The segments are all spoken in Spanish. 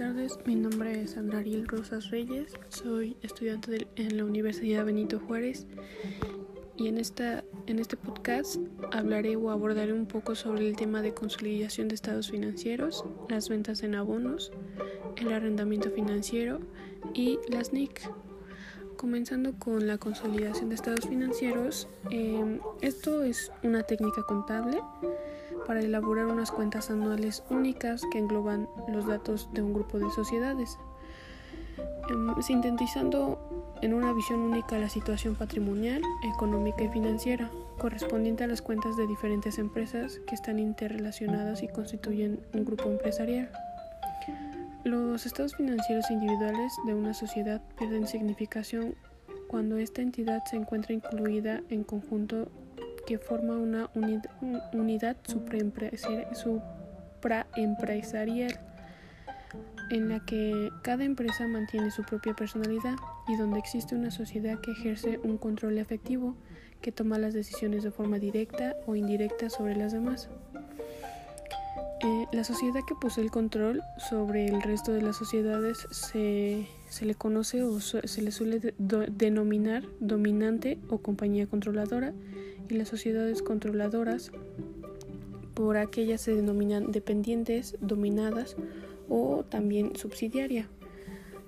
tardes, mi nombre es Andrariel Rosas Reyes, soy estudiante de, en la Universidad Benito Juárez. Y en, esta, en este podcast hablaré o abordaré un poco sobre el tema de consolidación de estados financieros, las ventas en abonos, el arrendamiento financiero y las NIC. Comenzando con la consolidación de estados financieros, eh, esto es una técnica contable para elaborar unas cuentas anuales únicas que engloban los datos de un grupo de sociedades, em, sintetizando en una visión única la situación patrimonial, económica y financiera, correspondiente a las cuentas de diferentes empresas que están interrelacionadas y constituyen un grupo empresarial. Los estados financieros individuales de una sociedad pierden significación cuando esta entidad se encuentra incluida en conjunto que forma una unidad supraempresarial en la que cada empresa mantiene su propia personalidad y donde existe una sociedad que ejerce un control efectivo que toma las decisiones de forma directa o indirecta sobre las demás. La sociedad que posee el control sobre el resto de las sociedades se, se le conoce o se le suele denominar dominante o compañía controladora y las sociedades controladoras por aquellas se denominan dependientes, dominadas o también subsidiaria.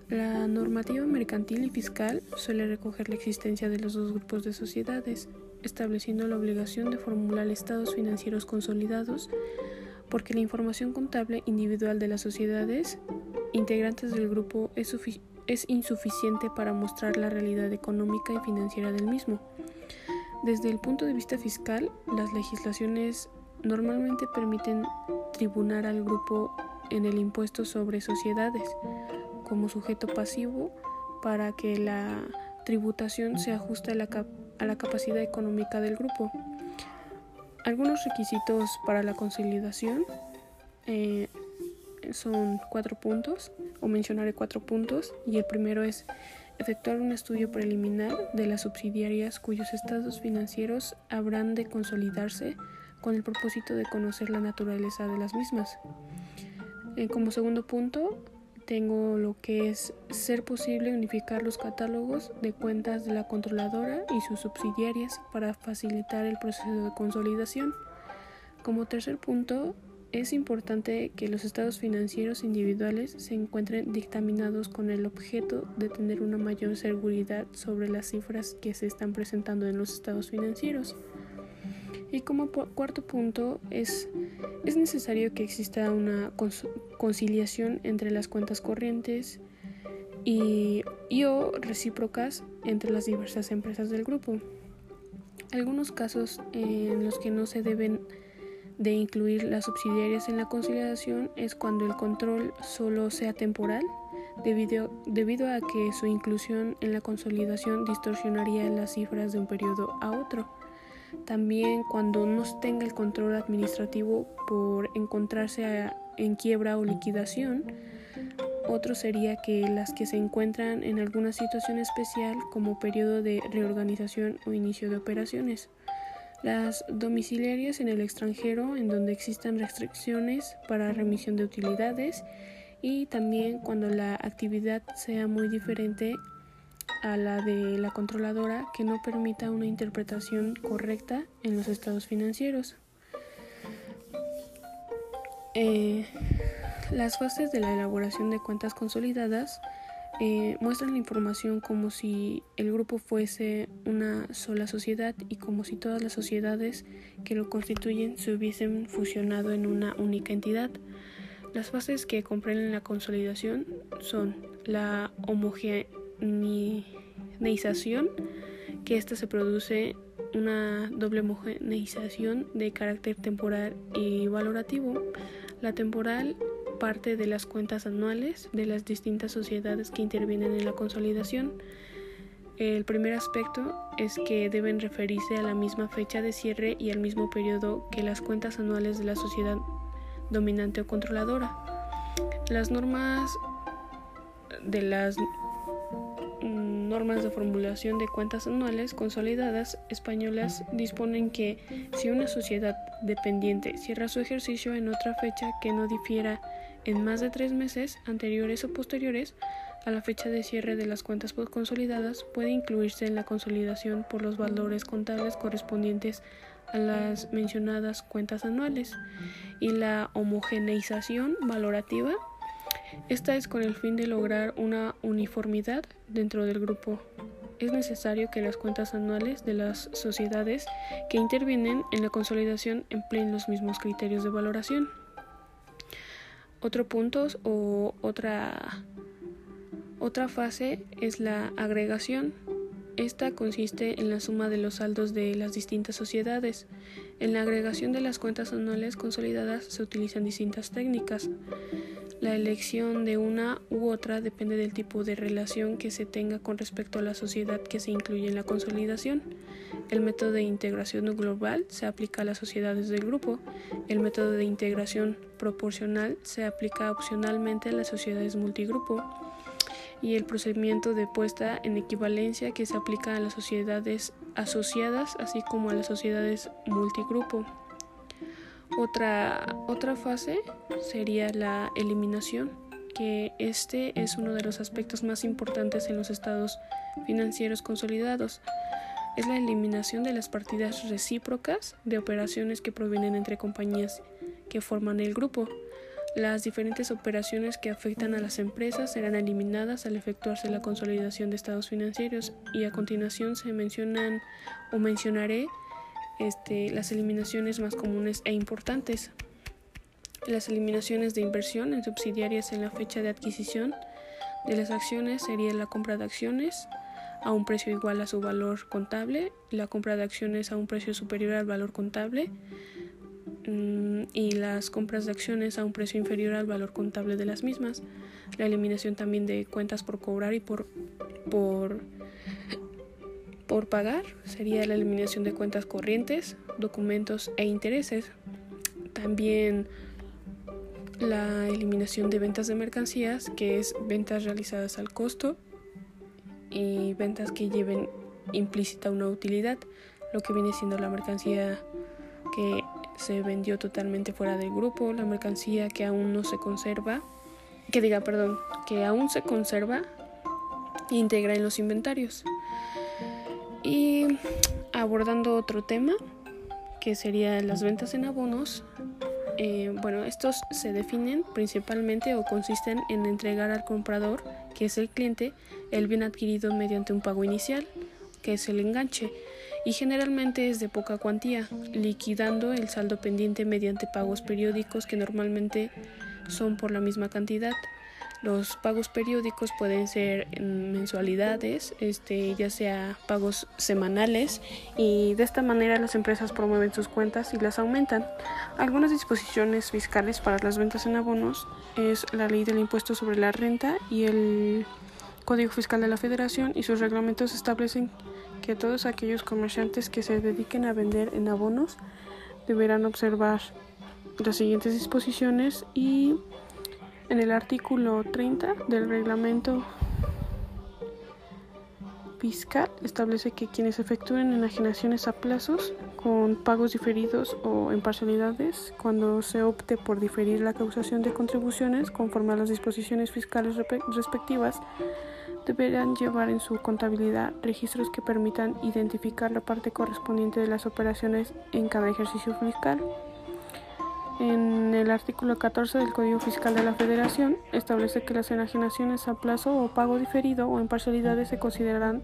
La normativa mercantil y fiscal suele recoger la existencia de los dos grupos de sociedades, estableciendo la obligación de formular estados financieros consolidados, porque la información contable individual de las sociedades integrantes del grupo es, insuficiente para mostrar la realidad económica y financiera del mismo. Desde el punto de vista fiscal, las legislaciones normalmente permiten tribunar al grupo en el impuesto sobre sociedades como sujeto pasivo para que la tributación se ajuste a la capacidad económica del grupo. Algunos requisitos para la consolidación eh, son cuatro puntos, o mencionaré cuatro puntos, y el primero es efectuar un estudio preliminar de las subsidiarias cuyos estados financieros habrán de consolidarse con el propósito de conocer la naturaleza de las mismas. Eh, como segundo punto, tengo lo que es ser posible unificar los catálogos de cuentas de la controladora y sus subsidiarias para facilitar el proceso de consolidación. Como tercer punto, es importante que los estados financieros individuales se encuentren dictaminados con el objeto de tener una mayor seguridad sobre las cifras que se están presentando en los estados financieros. Y como cuarto punto, es, es necesario que exista una conciliación entre las cuentas corrientes y, y o recíprocas entre las diversas empresas del grupo. Algunos casos en los que no se deben de incluir las subsidiarias en la conciliación es cuando el control solo sea temporal, debido, debido a que su inclusión en la consolidación distorsionaría las cifras de un periodo a otro. También cuando no tenga el control administrativo por encontrarse en quiebra o liquidación. Otro sería que las que se encuentran en alguna situación especial como periodo de reorganización o inicio de operaciones. Las domiciliarias en el extranjero en donde existan restricciones para remisión de utilidades y también cuando la actividad sea muy diferente a la de la controladora que no permita una interpretación correcta en los estados financieros. Eh, las fases de la elaboración de cuentas consolidadas eh, muestran la información como si el grupo fuese una sola sociedad y como si todas las sociedades que lo constituyen se hubiesen fusionado en una única entidad. Las fases que comprenden la consolidación son la homogeneización, que ésta se produce una doble homogeneización de carácter temporal y valorativo. La temporal parte de las cuentas anuales de las distintas sociedades que intervienen en la consolidación. El primer aspecto es que deben referirse a la misma fecha de cierre y al mismo periodo que las cuentas anuales de la sociedad dominante o controladora. Las normas de las normas de formulación de cuentas anuales consolidadas españolas disponen que si una sociedad dependiente cierra su ejercicio en otra fecha que no difiera en más de tres meses anteriores o posteriores a la fecha de cierre de las cuentas consolidadas puede incluirse en la consolidación por los valores contables correspondientes a las mencionadas cuentas anuales y la homogeneización valorativa. Esta es con el fin de lograr una uniformidad dentro del grupo. Es necesario que las cuentas anuales de las sociedades que intervienen en la consolidación empleen los mismos criterios de valoración. Otro punto o otra otra fase es la agregación. Esta consiste en la suma de los saldos de las distintas sociedades. En la agregación de las cuentas anuales consolidadas se utilizan distintas técnicas. La elección de una u otra depende del tipo de relación que se tenga con respecto a la sociedad que se incluye en la consolidación. El método de integración global se aplica a las sociedades del grupo. El método de integración proporcional se aplica opcionalmente a las sociedades multigrupo y el procedimiento de puesta en equivalencia que se aplica a las sociedades asociadas así como a las sociedades multigrupo. Otra, otra fase sería la eliminación, que este es uno de los aspectos más importantes en los estados financieros consolidados. Es la eliminación de las partidas recíprocas de operaciones que provienen entre compañías que forman el grupo. Las diferentes operaciones que afectan a las empresas serán eliminadas al efectuarse la consolidación de estados financieros y a continuación se mencionan o mencionaré este, las eliminaciones más comunes e importantes. Las eliminaciones de inversión en subsidiarias en la fecha de adquisición de las acciones sería la compra de acciones a un precio igual a su valor contable, la compra de acciones a un precio superior al valor contable, Mm, y las compras de acciones a un precio inferior al valor contable de las mismas, la eliminación también de cuentas por cobrar y por, por, por pagar, sería la eliminación de cuentas corrientes, documentos e intereses, también la eliminación de ventas de mercancías, que es ventas realizadas al costo y ventas que lleven implícita una utilidad, lo que viene siendo la mercancía que se vendió totalmente fuera del grupo, la mercancía que aún no se conserva, que diga, perdón, que aún se conserva integra en los inventarios. Y abordando otro tema, que sería las ventas en abonos, eh, bueno, estos se definen principalmente o consisten en entregar al comprador, que es el cliente, el bien adquirido mediante un pago inicial, que es el enganche y generalmente es de poca cuantía, liquidando el saldo pendiente mediante pagos periódicos que normalmente son por la misma cantidad. Los pagos periódicos pueden ser mensualidades, este, ya sea pagos semanales, y de esta manera las empresas promueven sus cuentas y las aumentan. Algunas disposiciones fiscales para las ventas en abonos es la ley del impuesto sobre la renta y el Código Fiscal de la Federación y sus reglamentos establecen que todos aquellos comerciantes que se dediquen a vender en abonos deberán observar las siguientes disposiciones y en el artículo 30 del reglamento fiscal establece que quienes efectúen enajenaciones a plazos con pagos diferidos o en parcialidades, cuando se opte por diferir la causación de contribuciones conforme a las disposiciones fiscales respectivas, deberán llevar en su contabilidad registros que permitan identificar la parte correspondiente de las operaciones en cada ejercicio fiscal. En el artículo 14 del Código Fiscal de la Federación establece que las enajenaciones a plazo o pago diferido o en parcialidades se considerarán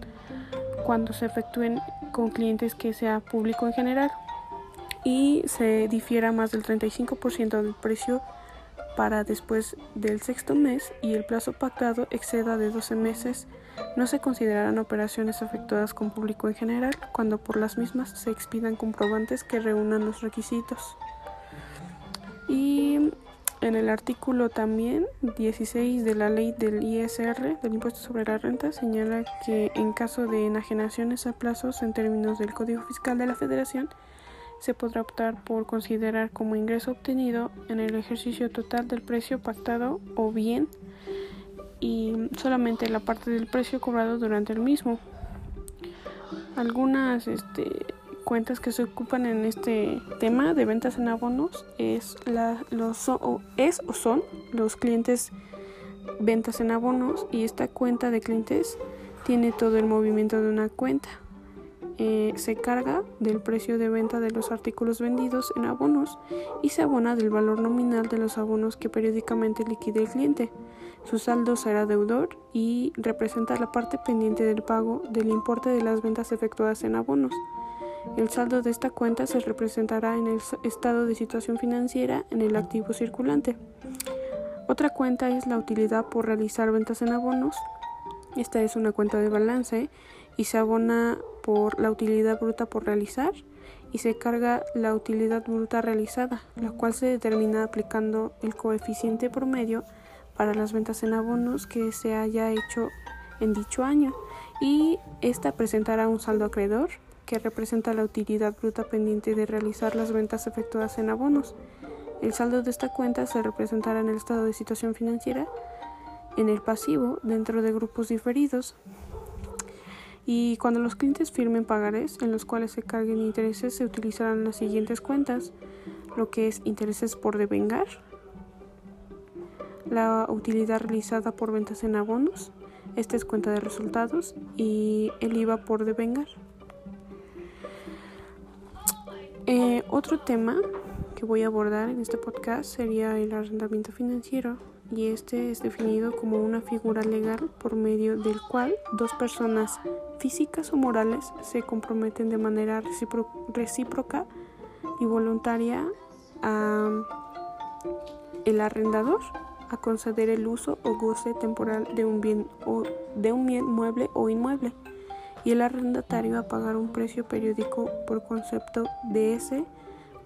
cuando se efectúen con clientes que sea público en general y se difiera más del 35% del precio para después del sexto mes y el plazo pactado exceda de 12 meses, no se considerarán operaciones efectuadas con público en general cuando por las mismas se expidan comprobantes que reúnan los requisitos. Y en el artículo también 16 de la ley del ISR, del impuesto sobre la renta, señala que en caso de enajenaciones a plazos en términos del Código Fiscal de la Federación, se podrá optar por considerar como ingreso obtenido en el ejercicio total del precio pactado o bien y solamente la parte del precio cobrado durante el mismo. Algunas este, cuentas que se ocupan en este tema de ventas en abonos es, los, o, es o son los clientes ventas en abonos y esta cuenta de clientes tiene todo el movimiento de una cuenta. Eh, se carga del precio de venta de los artículos vendidos en abonos y se abona del valor nominal de los abonos que periódicamente liquide el cliente. Su saldo será deudor y representa la parte pendiente del pago del importe de las ventas efectuadas en abonos. El saldo de esta cuenta se representará en el estado de situación financiera en el activo circulante. Otra cuenta es la utilidad por realizar ventas en abonos. Esta es una cuenta de balance y se abona por la utilidad bruta por realizar y se carga la utilidad bruta realizada, la cual se determina aplicando el coeficiente promedio para las ventas en abonos que se haya hecho en dicho año y esta presentará un saldo acreedor que representa la utilidad bruta pendiente de realizar las ventas efectuadas en abonos. El saldo de esta cuenta se representará en el estado de situación financiera, en el pasivo, dentro de grupos diferidos, y cuando los clientes firmen pagarés en los cuales se carguen intereses se utilizarán las siguientes cuentas, lo que es intereses por devengar, la utilidad realizada por ventas en abonos, esta es cuenta de resultados y el IVA por devengar. Eh, otro tema que voy a abordar en este podcast sería el arrendamiento financiero y este es definido como una figura legal por medio del cual dos personas físicas o morales se comprometen de manera recíproca y voluntaria a el arrendador a conceder el uso o goce temporal de un bien o de un bien mueble o inmueble y el arrendatario a pagar un precio periódico por concepto de ese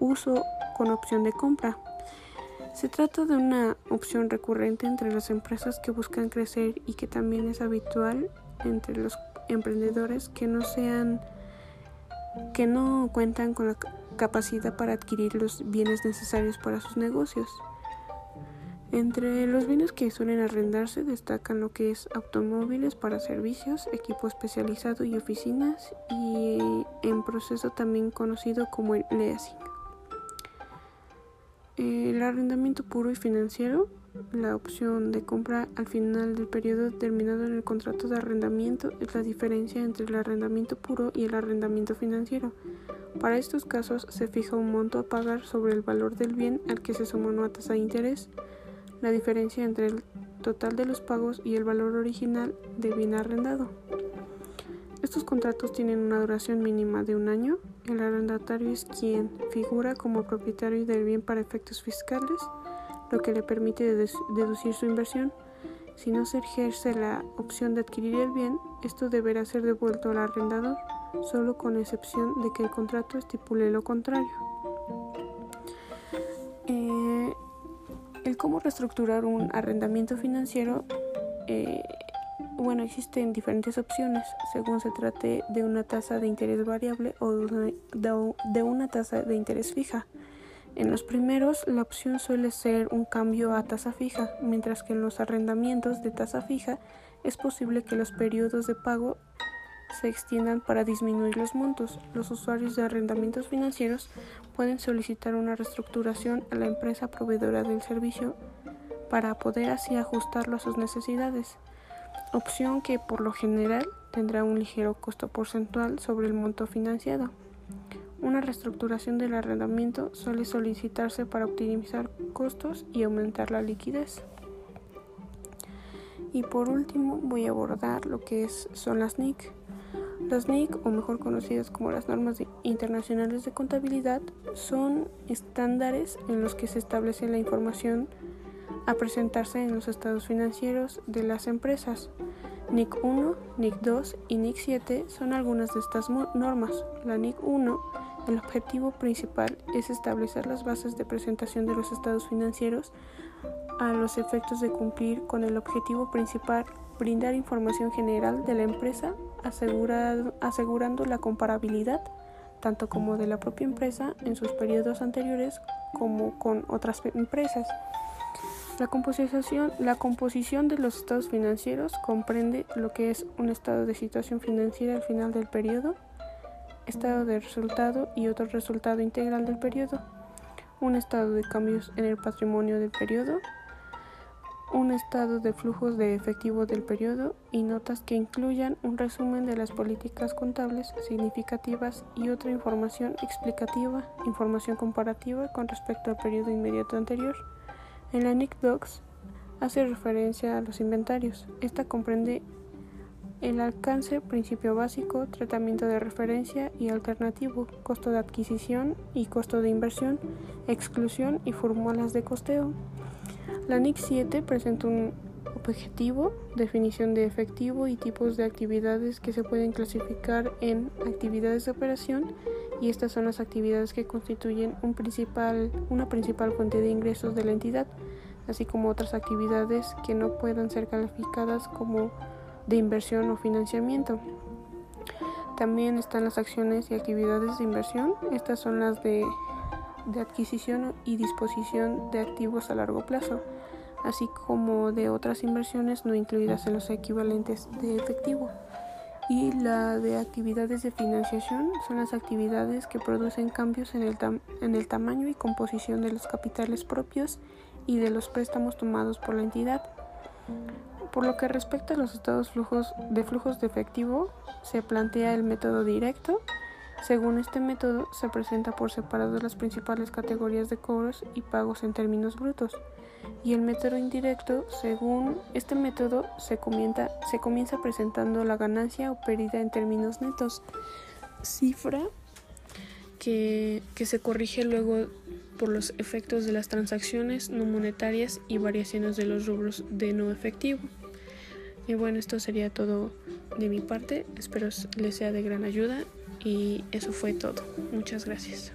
uso con opción de compra. Se trata de una opción recurrente entre las empresas que buscan crecer y que también es habitual entre los emprendedores que no sean que no cuentan con la capacidad para adquirir los bienes necesarios para sus negocios. Entre los bienes que suelen arrendarse destacan lo que es automóviles para servicios, equipo especializado y oficinas y en proceso también conocido como el leasing. El arrendamiento puro y financiero, la opción de compra al final del periodo determinado en el contrato de arrendamiento es la diferencia entre el arrendamiento puro y el arrendamiento financiero. Para estos casos se fija un monto a pagar sobre el valor del bien al que se suma una tasa de interés. La diferencia entre el total de los pagos y el valor original del bien arrendado. Estos contratos tienen una duración mínima de un año el arrendatario es quien figura como propietario del bien para efectos fiscales, lo que le permite deducir su inversión. Si no se ejerce la opción de adquirir el bien, esto deberá ser devuelto al arrendador, solo con excepción de que el contrato estipule lo contrario. Cómo reestructurar un arrendamiento financiero eh, bueno, existen diferentes opciones según se trate de una tasa de interés variable o de una tasa de interés fija. En los primeros, la opción suele ser un cambio a tasa fija, mientras que en los arrendamientos de tasa fija es posible que los periodos de pago se extiendan para disminuir los montos. Los usuarios de arrendamientos financieros pueden solicitar una reestructuración a la empresa proveedora del servicio para poder así ajustarlo a sus necesidades opción que por lo general tendrá un ligero costo porcentual sobre el monto financiado. Una reestructuración del arrendamiento suele solicitarse para optimizar costos y aumentar la liquidez. Y por último voy a abordar lo que son las NIC. Las NIC, o mejor conocidas como las normas internacionales de contabilidad, son estándares en los que se establece la información a presentarse en los estados financieros de las empresas. NIC 1, NIC 2 y NIC 7 son algunas de estas normas. La NIC 1, el objetivo principal es establecer las bases de presentación de los estados financieros a los efectos de cumplir con el objetivo principal, brindar información general de la empresa, asegurando la comparabilidad tanto como de la propia empresa en sus periodos anteriores como con otras empresas. La composición, la composición de los estados financieros comprende lo que es un estado de situación financiera al final del periodo, estado de resultado y otro resultado integral del periodo, un estado de cambios en el patrimonio del periodo, un estado de flujos de efectivo del periodo y notas que incluyan un resumen de las políticas contables significativas y otra información explicativa, información comparativa con respecto al periodo inmediato anterior. En la NIC Docs hace referencia a los inventarios. Esta comprende el alcance, principio básico, tratamiento de referencia y alternativo, costo de adquisición y costo de inversión, exclusión y fórmulas de costeo. La NIC 7 presenta un objetivo, definición de efectivo y tipos de actividades que se pueden clasificar en actividades de operación y estas son las actividades que constituyen una principal fuente de ingresos de la entidad, así como otras actividades que no puedan ser calificadas como de inversión o financiamiento. También están las acciones y actividades de inversión, estas son las de de adquisición y disposición de activos a largo plazo, así como de otras inversiones no incluidas en los equivalentes de efectivo. Y la de actividades de financiación son las actividades que producen cambios en el, en el tamaño y composición de los capitales propios y de los préstamos tomados por la entidad. Por lo que respecta a los estados flujos de flujos de efectivo, se plantea el método directo, según este método, se presenta por separado las principales categorías de cobros y pagos en términos brutos. Y el método indirecto, según este método, se comienza, se comienza presentando la ganancia o pérdida en términos netos, cifra que, que se corrige luego por los efectos de las transacciones no monetarias y variaciones de los rubros de no efectivo. Y bueno, esto sería todo de mi parte. Espero les sea de gran ayuda y eso fue todo. Muchas gracias.